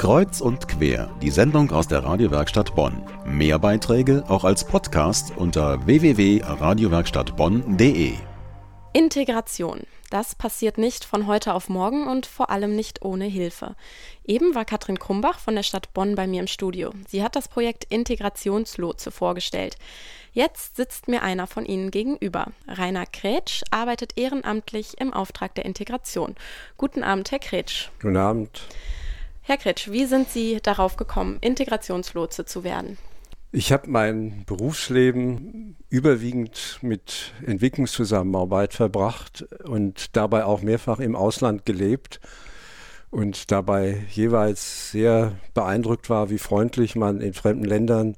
Kreuz und quer, die Sendung aus der Radiowerkstatt Bonn. Mehr Beiträge auch als Podcast unter www.radiowerkstattbonn.de. Integration. Das passiert nicht von heute auf morgen und vor allem nicht ohne Hilfe. Eben war Katrin Krumbach von der Stadt Bonn bei mir im Studio. Sie hat das Projekt Integrationslotse vorgestellt. Jetzt sitzt mir einer von ihnen gegenüber. Rainer Kretsch arbeitet ehrenamtlich im Auftrag der Integration. Guten Abend, Herr Kretsch. Guten Abend. Herr Kretsch, wie sind Sie darauf gekommen, Integrationslotse zu werden? Ich habe mein Berufsleben überwiegend mit Entwicklungszusammenarbeit verbracht und dabei auch mehrfach im Ausland gelebt und dabei jeweils sehr beeindruckt war, wie freundlich man in fremden Ländern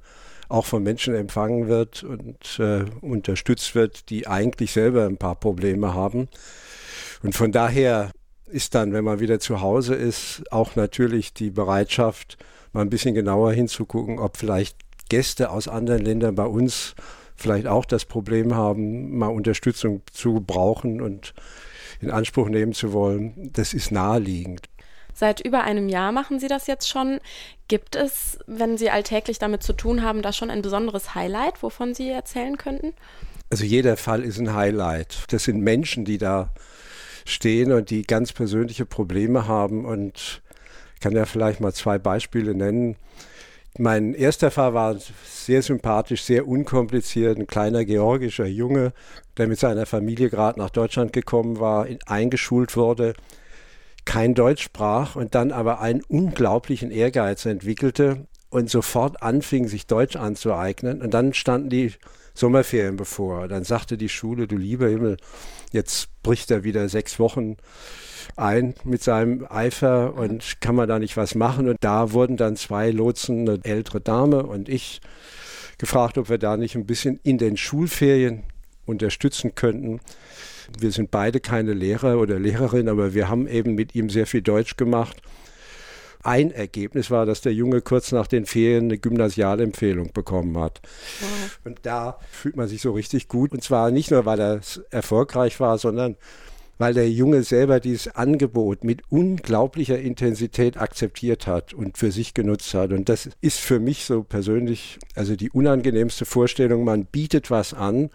auch von Menschen empfangen wird und äh, unterstützt wird, die eigentlich selber ein paar Probleme haben. Und von daher ist dann, wenn man wieder zu Hause ist, auch natürlich die Bereitschaft, mal ein bisschen genauer hinzugucken, ob vielleicht Gäste aus anderen Ländern bei uns vielleicht auch das Problem haben, mal Unterstützung zu brauchen und in Anspruch nehmen zu wollen. Das ist naheliegend. Seit über einem Jahr machen Sie das jetzt schon. Gibt es, wenn Sie alltäglich damit zu tun haben, da schon ein besonderes Highlight, wovon Sie erzählen könnten? Also jeder Fall ist ein Highlight. Das sind Menschen, die da stehen und die ganz persönliche Probleme haben. Und ich kann ja vielleicht mal zwei Beispiele nennen. Mein erster Fall war sehr sympathisch, sehr unkompliziert. Ein kleiner georgischer Junge, der mit seiner Familie gerade nach Deutschland gekommen war, eingeschult wurde, kein Deutsch sprach und dann aber einen unglaublichen Ehrgeiz entwickelte und sofort anfing, sich Deutsch anzueignen. Und dann standen die Sommerferien bevor. Dann sagte die Schule, du lieber Himmel, jetzt bricht er wieder sechs Wochen ein mit seinem Eifer und kann man da nicht was machen. Und da wurden dann zwei Lotsen, eine ältere Dame und ich, gefragt, ob wir da nicht ein bisschen in den Schulferien unterstützen könnten. Wir sind beide keine Lehrer oder Lehrerin, aber wir haben eben mit ihm sehr viel Deutsch gemacht ein Ergebnis war, dass der Junge kurz nach den Ferien eine Gymnasialempfehlung bekommen hat. Wow. Und da fühlt man sich so richtig gut. Und zwar nicht nur, weil er erfolgreich war, sondern weil der Junge selber dieses Angebot mit unglaublicher Intensität akzeptiert hat und für sich genutzt hat. Und das ist für mich so persönlich, also die unangenehmste Vorstellung, man bietet was an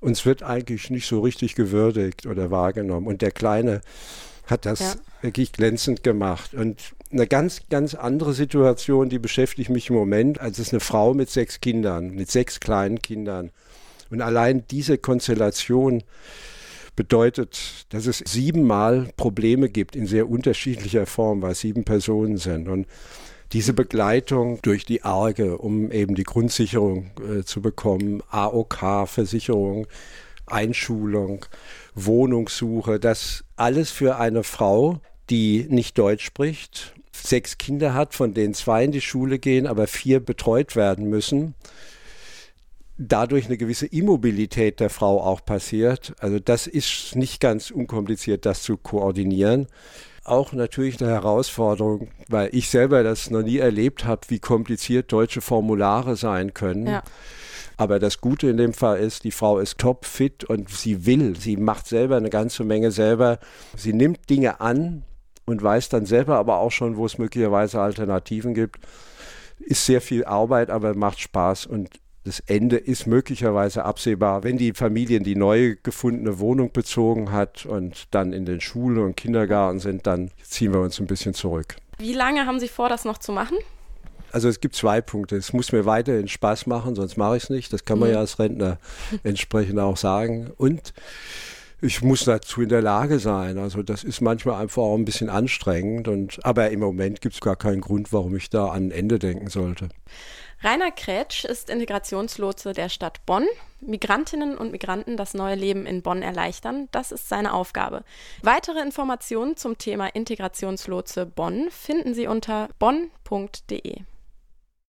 und es wird eigentlich nicht so richtig gewürdigt oder wahrgenommen. Und der Kleine hat das ja. wirklich glänzend gemacht. Und eine ganz, ganz andere Situation, die beschäftigt mich im Moment, als es eine Frau mit sechs Kindern, mit sechs kleinen Kindern. Und allein diese Konstellation bedeutet, dass es siebenmal Probleme gibt in sehr unterschiedlicher Form, weil sieben Personen sind. Und diese Begleitung durch die Arge, um eben die Grundsicherung äh, zu bekommen, AOK, Versicherung, Einschulung, Wohnungssuche, das alles für eine Frau, die nicht Deutsch spricht, sechs Kinder hat, von denen zwei in die Schule gehen, aber vier betreut werden müssen. Dadurch eine gewisse Immobilität der Frau auch passiert. Also das ist nicht ganz unkompliziert, das zu koordinieren. Auch natürlich eine Herausforderung, weil ich selber das noch nie erlebt habe, wie kompliziert deutsche Formulare sein können. Ja. Aber das Gute in dem Fall ist, die Frau ist topfit und sie will, sie macht selber eine ganze Menge selber. Sie nimmt Dinge an und weiß dann selber aber auch schon, wo es möglicherweise Alternativen gibt. Ist sehr viel Arbeit, aber macht Spaß und das Ende ist möglicherweise absehbar, wenn die Familie die neu gefundene Wohnung bezogen hat und dann in den Schulen und Kindergarten sind, dann ziehen wir uns ein bisschen zurück. Wie lange haben Sie vor, das noch zu machen? Also es gibt zwei Punkte. Es muss mir weiterhin Spaß machen, sonst mache ich es nicht. Das kann man mhm. ja als Rentner entsprechend auch sagen. Und ich muss dazu in der Lage sein. Also das ist manchmal einfach auch ein bisschen anstrengend. Und, aber im Moment gibt es gar keinen Grund, warum ich da an ein Ende denken sollte. Rainer Kretsch ist Integrationslotse der Stadt Bonn. Migrantinnen und Migranten das neue Leben in Bonn erleichtern, das ist seine Aufgabe. Weitere Informationen zum Thema Integrationslotse Bonn finden Sie unter bonn.de.